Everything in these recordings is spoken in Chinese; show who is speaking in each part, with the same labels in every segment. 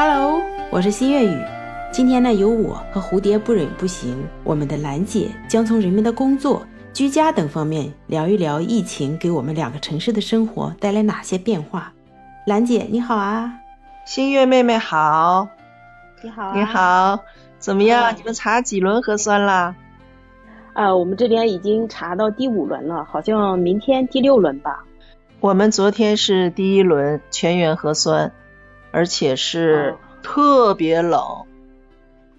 Speaker 1: Hello，我是新月雨。今天呢，由我和蝴蝶不忍不行，我们的兰姐将从人们的工作、居家等方面聊一聊疫情给我们两个城市的生活带来哪些变化。兰姐你好啊，
Speaker 2: 新月妹妹好，
Speaker 1: 你好、啊，
Speaker 2: 你好，怎么样？你们查几轮核酸啦？
Speaker 1: 啊，我们这边已经查到第五轮了，好像明天第六轮吧。
Speaker 2: 我们昨天是第一轮全员核酸，而且是特别冷。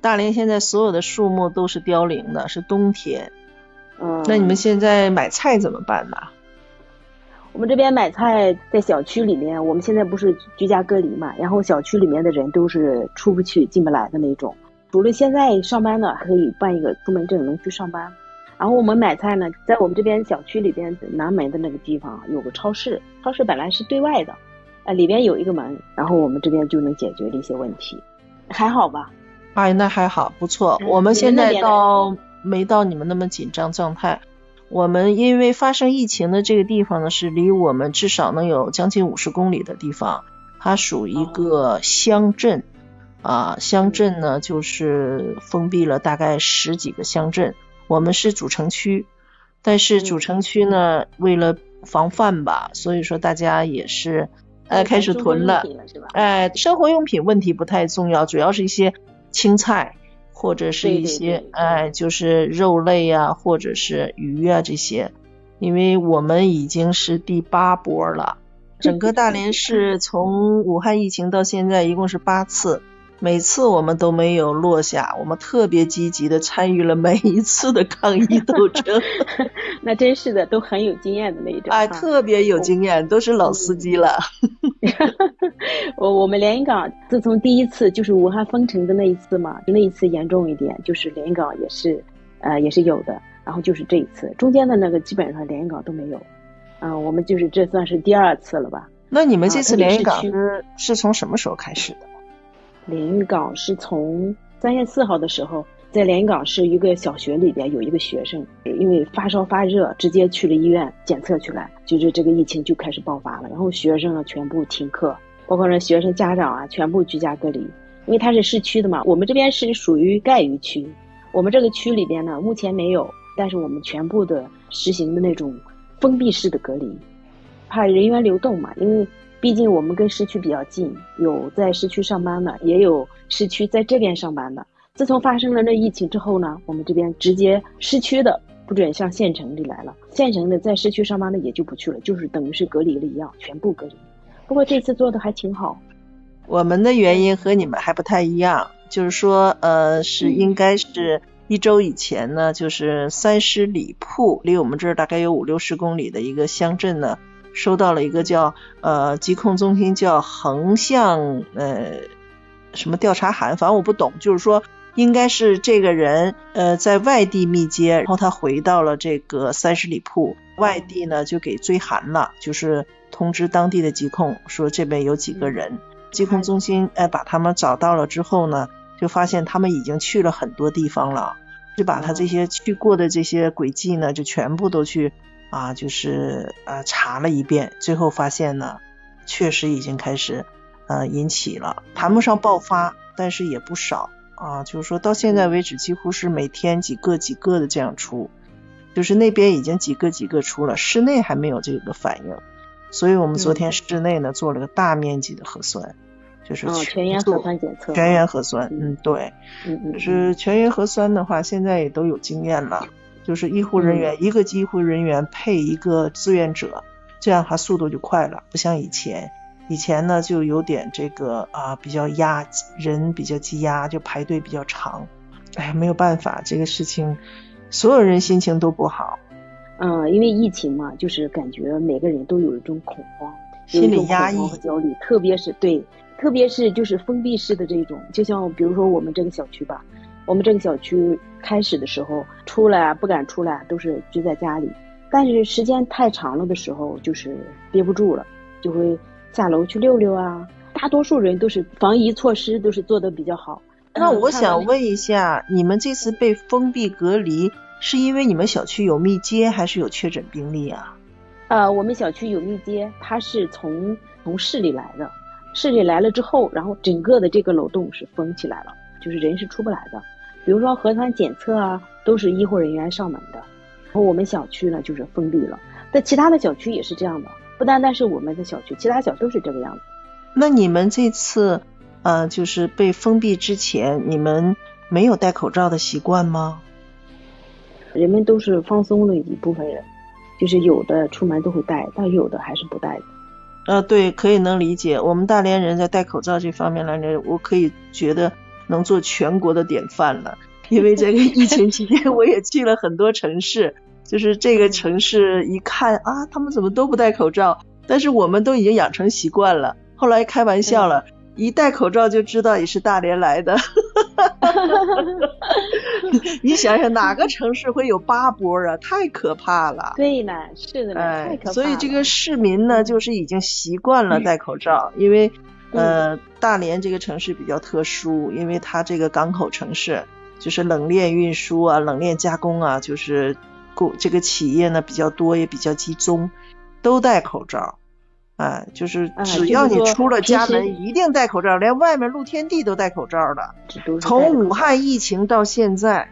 Speaker 2: 大连现在所有的树木都是凋零的，是冬天。
Speaker 1: 嗯，
Speaker 2: 那你们现在买菜怎么办呢？
Speaker 1: 我们这边买菜在小区里面，我们现在不是居家隔离嘛，然后小区里面的人都是出不去、进不来的那种。除了现在上班的可以办一个出门证能去上班，然后我们买菜呢，在我们这边小区里边南门的那个地方有个超市，超市本来是对外的，呃，里边有一个门，然后我们这边就能解决这些问题，还好吧？
Speaker 2: 哎，那还好，不错。
Speaker 1: 嗯
Speaker 2: 我们现在
Speaker 1: 你们那边
Speaker 2: 倒没到你们那么紧张状态。我们因为发生疫情的这个地方呢，是离我们至少能有将近五十公里的地方，它属于一个乡镇。啊，乡镇呢就是封闭了大概十几个乡镇，我们是主城区，但是主城区呢为了防范吧，所以说大家也是呃开始囤了。
Speaker 1: 是吧？
Speaker 2: 哎，生活用品问题不太重要，主要是一些青菜或者是一些
Speaker 1: 对对
Speaker 2: 哎，就是肉类啊，或者是鱼啊这些。因为我们已经是第八波了，整个大连市从武汉疫情到现在一共是八次，每次我们都没有落下，我们特别积极的参与了每一次的抗疫斗争，
Speaker 1: 那真是的，都很有经验的那一种。
Speaker 2: 哎，特别有经验，都是老司机了。
Speaker 1: 我我们连云港自从第一次就是武汉封城的那一次嘛，那一次严重一点，就是连云港也是，呃，也是有的。然后就是这一次，中间的那个基本上连云港都没有。嗯、我们就是这算是第二次了吧？
Speaker 2: 那你们这次连云港
Speaker 1: 是
Speaker 2: 从什么时候开始的？
Speaker 1: 连云港是从三月四号的时候，在连云港市一个小学里边有一个学生，因为发烧发热，直接去了医院检测出来，就是这个疫情就开始爆发了。然后学生呢全部停课，包括那学生家长啊全部居家隔离，因为它是市区的嘛。我们这边是属于盖鱼区，我们这个区里边呢目前没有，但是我们全部的实行的那种封闭式的隔离，怕人员流动嘛，因为毕竟我们跟市区比较近，有在市区上班的，也有市区在这边上班的。自从发生了那疫情之后呢，我们这边直接市区的不准向县城里来了，县城的在市区上班的也就不去了，就是等于是隔离了一样，全部隔离。不过这次做的还挺好，
Speaker 2: 我们的原因和你们还不太一样，就是说，呃，是
Speaker 1: 嗯
Speaker 2: 应该是一周以前呢，就是三十里铺，离我们这儿大概有五六十公里的一个乡镇呢，收到了一个叫呃疾控中心叫横向呃什么调查函，反正我不懂，就是说应该是这个人呃在外地密接，然后他回到了这个三十里铺，外地呢就给追函了，就是通知当地的疾控说这边有几个人。疾控中心呃把他们找到了之后呢，就发现他们已经去了很多地方了，就把他这些去过的这些轨迹呢，就全部都去啊，就是呃查了一遍，最后发现呢，确实已经开始呃引起了，谈不上爆发，但是也不少啊，就是说到现在为止，几乎是每天几个几个的这样出，就是那边已经几个几个出了，室内还没有这个反应。所以我们昨天室内呢做了个大面积的核酸，就是
Speaker 1: 嗯，
Speaker 2: 全
Speaker 1: 全员核酸检测，
Speaker 2: 全员核酸，
Speaker 1: 嗯。
Speaker 2: 嗯，对，
Speaker 1: 嗯嗯，
Speaker 2: 就是全员核酸的话，现在也都有经验了，就是医护人员、一个医护人员配一个志愿者，这样他速度就快了，不像以前，以前呢就有点这个啊比较压人比较积压，就排队比较长，哎，没有办法，这个事情所有人心情都不好，
Speaker 1: 嗯，因为疫情嘛，就是感觉每个人都有一种恐慌，
Speaker 2: 心理
Speaker 1: 种
Speaker 2: 压抑
Speaker 1: 和焦虑，特别是对，特别是就是封闭式的这种，就像比如说我们这个小区吧，我们这个小区开始的时候出来啊不敢出来，都是居在家里，但是时间太长了的时候，就是憋不住了，就会下楼去溜溜啊。大多数人都是防疫措施都是做的比较好。
Speaker 2: 那我想问一下，你们这次被封闭隔离，是因为你们小区有密接，还是有确诊病例啊？
Speaker 1: 呃，我们小区有密接，他是从从市里来的，市里来了之后，然后整个的这个楼栋是封起来了，就是人是出不来的。比如说核酸检测啊，都是医护人员上门的。然后我们小区呢就是封闭了，在其他的小区也是这样的，不单单是我们的小区，其他小区都是这个样子。
Speaker 2: 那你们这次，呃，就是被封闭之前，你们没有戴口罩的习惯吗？
Speaker 1: 人们都是放松了一部分人，就是有的出门都会戴，但有的还是不戴的。
Speaker 2: 呃，对，可以能理解。我们大连人在戴口罩这方面来讲，我可以觉得能做全国的典范了。因为这个疫情期间，我也去了很多城市，就是这个城市一看啊，他们怎么都不戴口罩，但是我们都已经养成习惯了。后来开玩笑了，一戴口罩就知道你是大连来的。你想想，哪个城市会有八波啊？太可怕了。
Speaker 1: 对呢，是的，太可怕
Speaker 2: 了。所以这个市民呢，就是已经习惯了戴口罩，因为呃，大连这个城市比较特殊，因为它这个港口城市，就是冷链运输啊、冷链加工啊，就是工这个企业呢比较多，也比较集中，都戴口罩。啊，就是只要你出了家门，一定戴口罩，连外面露天地都戴口罩的。从武汉疫情到现在，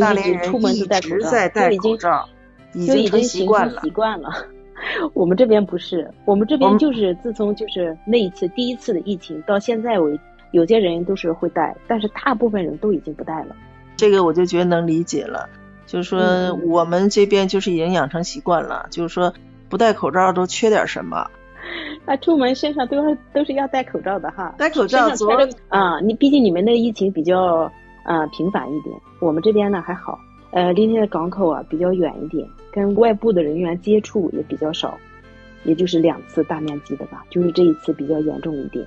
Speaker 2: 大连人一直在戴口罩，
Speaker 1: 已
Speaker 2: 经成
Speaker 1: 习
Speaker 2: 惯了。
Speaker 1: 习惯了。我们这边不是，我们这边就是自从就是那一次第一次的疫情到现在为，有些人都是会戴，但是大部分人都已经不戴了。
Speaker 2: 这个我就觉得能理解了，就是说我们这边就是已经养成习惯了，就是说不戴口罩都缺点什么。
Speaker 1: 他出门身上都是都是要戴口罩的哈，
Speaker 2: 戴口罩。
Speaker 1: 啊，你毕竟你们那疫情比较啊频繁一点，我们这边呢还好。呃，离那个港口啊比较远一点，跟外部的人员接触也比较少，也就是两次大面积的吧，就是这一次比较严重一点。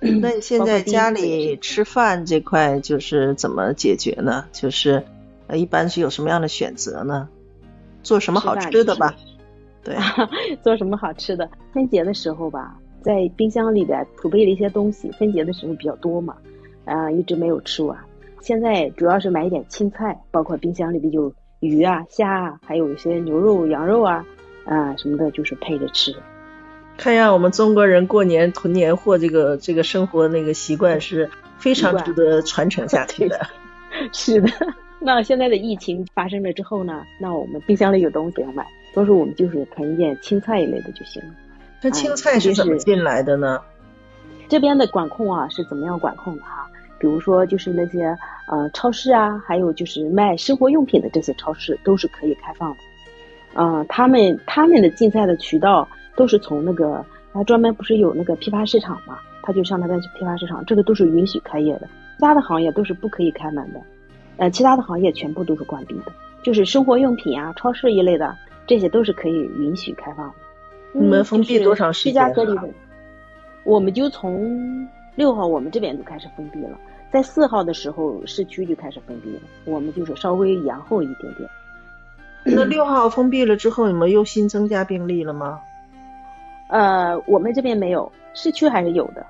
Speaker 2: 那你现在家里吃饭这块就是怎么解决呢？就是呃一般是有什么样的选择呢？做什么好吃的吧？对，
Speaker 1: 做什么好吃的？春节的时候吧，在冰箱里边储备了一些东西，春节的时候比较多嘛，啊，一直没有吃完。现在主要是买一点青菜，包括冰箱里边有鱼啊、虾啊，还有一些牛肉、羊肉啊，啊什么的，就是配着吃。
Speaker 2: 看样我们中国人过年囤年货这个这个生活那个习惯是非常值得传承下去的。
Speaker 1: 是的，那现在的疫情发生了之后呢，那我们冰箱里有东西要买。所以说我们就是囤一点青菜一类的就行了。
Speaker 2: 那青菜是怎么进来的呢？
Speaker 1: 这边的管控啊是怎么样管控的哈？比如说就是那些呃超市啊，还有就是卖生活用品的这些超市都是可以开放的。嗯，他们他们的竞赛的渠道都是从那个，他专门不是有那个批发市场嘛？他就上那边去批发市场，这个都是允许开业的。其他的行业都是不可以开门的，呃，其他的行业全部都是关闭的，就是生活用品啊、超市一类的。这些都是可以允许开放的。
Speaker 2: 你们封闭多长时间？
Speaker 1: 居家隔离的，我们就从六号我们这边就开始封闭了，在四号的时候市区就开始封闭了，我们就是稍微延后一点点。
Speaker 2: 那六号封闭了之后，你们又新增加病例了吗？
Speaker 1: 呃，我们这边没有，市区还是有的。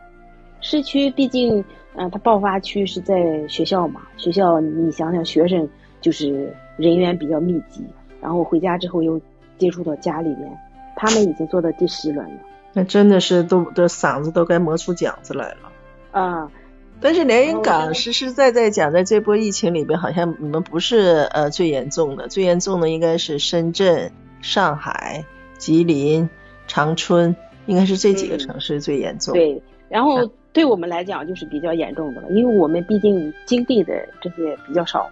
Speaker 1: 市区毕竟，嗯，它爆发区是在学校嘛，学校你想想，学生就是人员比较密集。然后回家之后又接触到家里面，他们已经做到第十轮了。
Speaker 2: 那真的是都的嗓子都该磨出茧子来了。
Speaker 1: 啊，
Speaker 2: 但是连云港实实在在讲，在这波疫情里边，好像你们不是呃最严重的，最严重的应该是深圳、上海、吉林、长春，应该是这几个城市最严重。
Speaker 1: 对，然后对我们来讲就是比较严重的了，因为我们毕竟经历的这些比较少，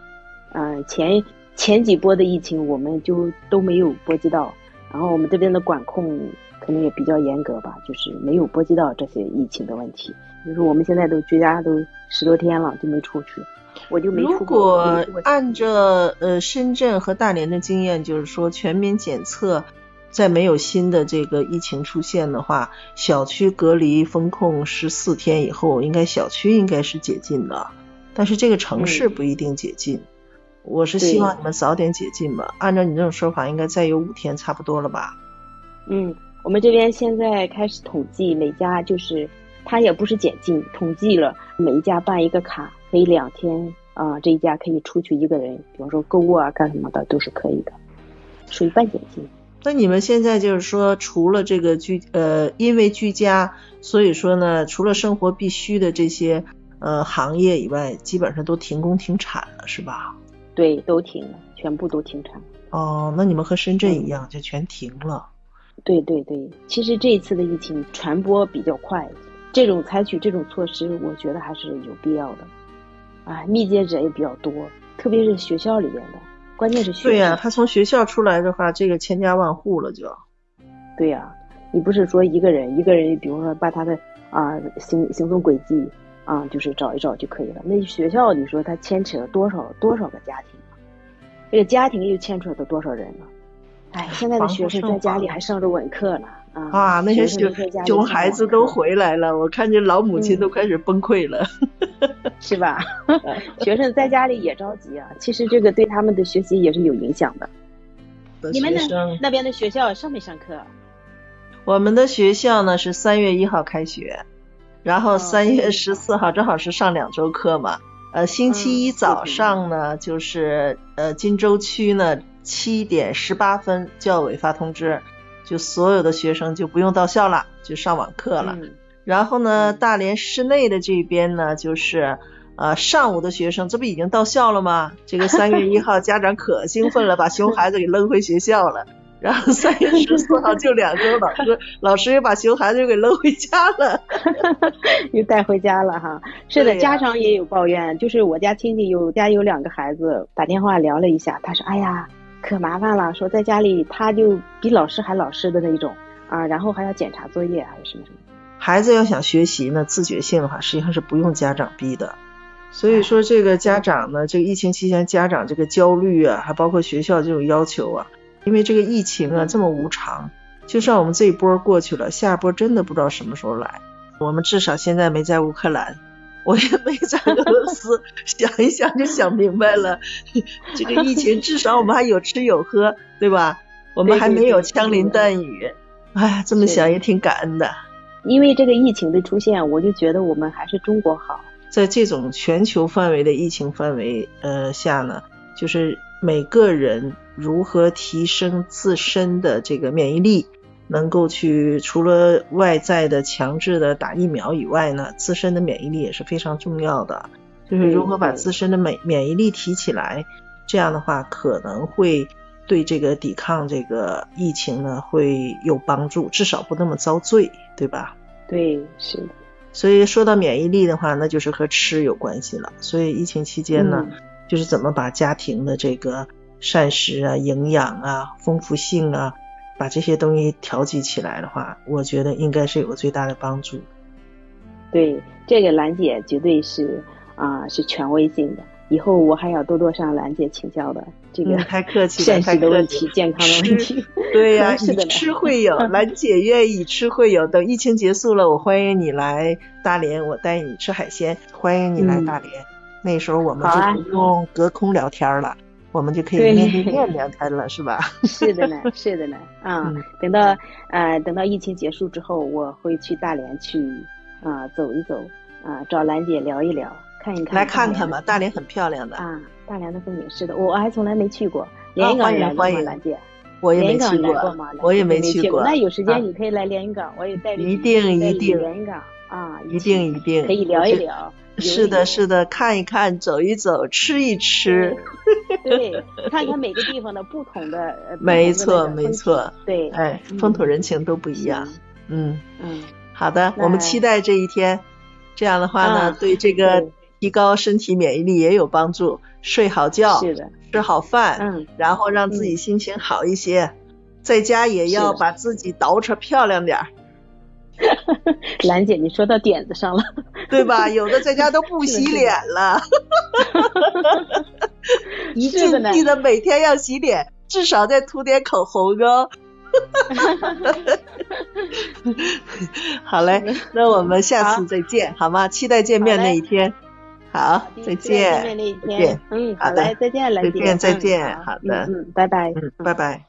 Speaker 1: 嗯，前。前几波的疫情，我们就都没有波及到，然后我们这边的管控可能也比较严格吧，就是没有波及到这些疫情的问题。就是我们现在都居家都十多天了，就没出去，我就没出
Speaker 2: 过。如果按照呃深圳和大连的经验，就是说全民检测，在没有新的这个疫情出现的话，小区隔离封控十四天以后，应该小区应该是解禁的，但是这个城市不一定解禁。我是希望你们早点解禁吧。按照你这种说法，应该再有五天差不多了吧？
Speaker 1: 嗯，我们这边现在开始统计每家，就是他也不是解禁，统计了每一家办一个卡，可以两天啊，这一家可以出去一个人，比方说购物啊干什么的都是可以的，属于半解禁。
Speaker 2: 那你们现在就是说，除了这个居呃，因为居家，所以说呢，除了生活必须的这些呃行业以外，基本上都停工停产了，是吧？
Speaker 1: 对，都停了，全部都停产。
Speaker 2: 哦，那你们和深圳一样，就全停了。
Speaker 1: 对对对，其实这一次的疫情传播比较快，这种采取这种措施，我觉得还是有必要的。啊，密接者也比较多，特别是学校里边的，关键是学
Speaker 2: 对呀，他从学校出来的话，这个千家万户了就。
Speaker 1: 对呀，你不是说一个人一个人，比如说把他的啊行行踪轨迹啊，就是找一找就可以了。那学校你说他牵扯了多少多少个家庭啊？这个家庭又牵扯到多少人呢？哎，现在的学生在家里还上着稳课呢啊！
Speaker 2: 啊，那些熊熊孩子都回来了，我看见老母亲都开始崩溃了，
Speaker 1: 是吧？学生在家里也着急啊，其实这个对他们的学习也是有影响的。你们那那边的学校上没上课？
Speaker 2: 我们的学校呢是三月一号开学，然后三月十四号正好是上两周课嘛。呃，星期一早上呢，就是呃金州区呢。七点十八分，教委发通知，就所有的学生就不用到校了，就上网课了。然后呢，大连市内的这边呢，就是呃上午的学生，这不已经到校了吗？这个三月一号，家长可兴奋了，把熊孩子给扔回学校了。然后三月十四号就两周，老师 老师又把熊孩子又给扔回家了，
Speaker 1: 又带回家了哈。是的，家长也有抱怨，就是我家亲戚有家有两个孩子，打电话聊了一下，他说：“哎呀。”可麻烦了，说在家里他就比老师还老师的那一种啊，然后还要检查作业，还有什么什么。
Speaker 2: 孩子要想学习呢，自觉性的话，实际上是不用家长逼的。所以说这个家长呢，这个疫情期间家长这个焦虑啊，还包括学校这种要求啊，因为这个疫情啊这么无常，就算我们这一波过去了，下一波真的不知道什么时候来。我们至少现在没在乌克兰。我也没在俄罗斯，想一想就想明白了。这个疫情至少我们还有吃有喝，对吧？我们还没有枪林弹雨。哎，这么想也挺感恩的。
Speaker 1: 因为这个疫情的出现，我就觉得我们还是中国好。
Speaker 2: 在这种全球范围的疫情范围呃下呢，就是每个人如何提升自身的这个免疫力。能够去除了外在的强制的打疫苗以外呢，自身的免疫力也是非常重要的。就是如何把自身的免免疫力提起来，这样的话可能会对这个抵抗这个疫情呢会有帮助，至少不那么遭罪，对吧？
Speaker 1: 对，是。
Speaker 2: 所以说到免疫力的话，那就是和吃有关系了。所以疫情期间呢，就是怎么把家庭的这个膳食啊、营养啊、丰富性啊。把这些东西调剂起来的话，我觉得应该是有个最大的帮助。
Speaker 1: 对，这个兰姐绝对是啊，是权威性的。以后我还要多多向兰姐请教的。这个
Speaker 2: 太客气
Speaker 1: 了，膳食的问题、健康的问题。
Speaker 2: 对呀，你吃会有，兰姐愿意吃会有。等疫情结束了，我欢迎你来大连，我带你吃海鲜。欢迎你来大连，那时候我们就不用隔空聊天了。我们就可以面对面聊天了，是吧？
Speaker 1: 是的呢，是的呢。啊，等到呃等到疫情结束之后，我会去大连去啊走一走啊，找兰姐聊一聊，看一看。
Speaker 2: 来看看吧，大连很漂亮的
Speaker 1: 啊。大连的风景是的，我还从来没去过。连云港来过吗，兰姐？
Speaker 2: 我也没去
Speaker 1: 过。
Speaker 2: 我也没
Speaker 1: 去
Speaker 2: 过。
Speaker 1: 那有时间你可以来连云港，我也带你。
Speaker 2: 一定一定。
Speaker 1: 连云港啊，
Speaker 2: 一定一定。
Speaker 1: 可以聊一聊。
Speaker 2: 是的，是的，看一看，走一走，吃一吃。
Speaker 1: 对，看看每个地方的不同的。
Speaker 2: 没错，没错。
Speaker 1: 对，
Speaker 2: 哎，风土人情都不一样。嗯嗯，好的，我们期待这一天。这样的话呢，对这个提高身体免疫力也有帮助。睡好觉，
Speaker 1: 是的，
Speaker 2: 吃好饭，嗯，然后让自己心情好一些，在家也要把自己捯饬漂亮点儿。
Speaker 1: 兰姐，你说到点子上了，
Speaker 2: 对吧？有的在家都不洗脸了，一定记得每天要洗脸，至少再涂点口红哦。好嘞，那我们下次再见，好吗？期待见面那一天。好，再见。
Speaker 1: 见面那一天。嗯，好嘞，再见，兰姐。
Speaker 2: 再见，再见。好的，
Speaker 1: 嗯，拜拜。
Speaker 2: 嗯，拜拜。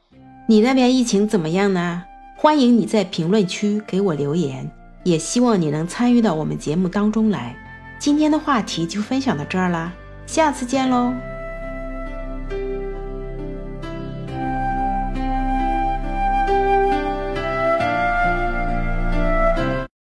Speaker 3: 你那边疫情怎么样呢？欢迎你在评论区给我留言，也希望你能参与到我们节目当中来。今天的话题就分享到这儿啦，下次见喽。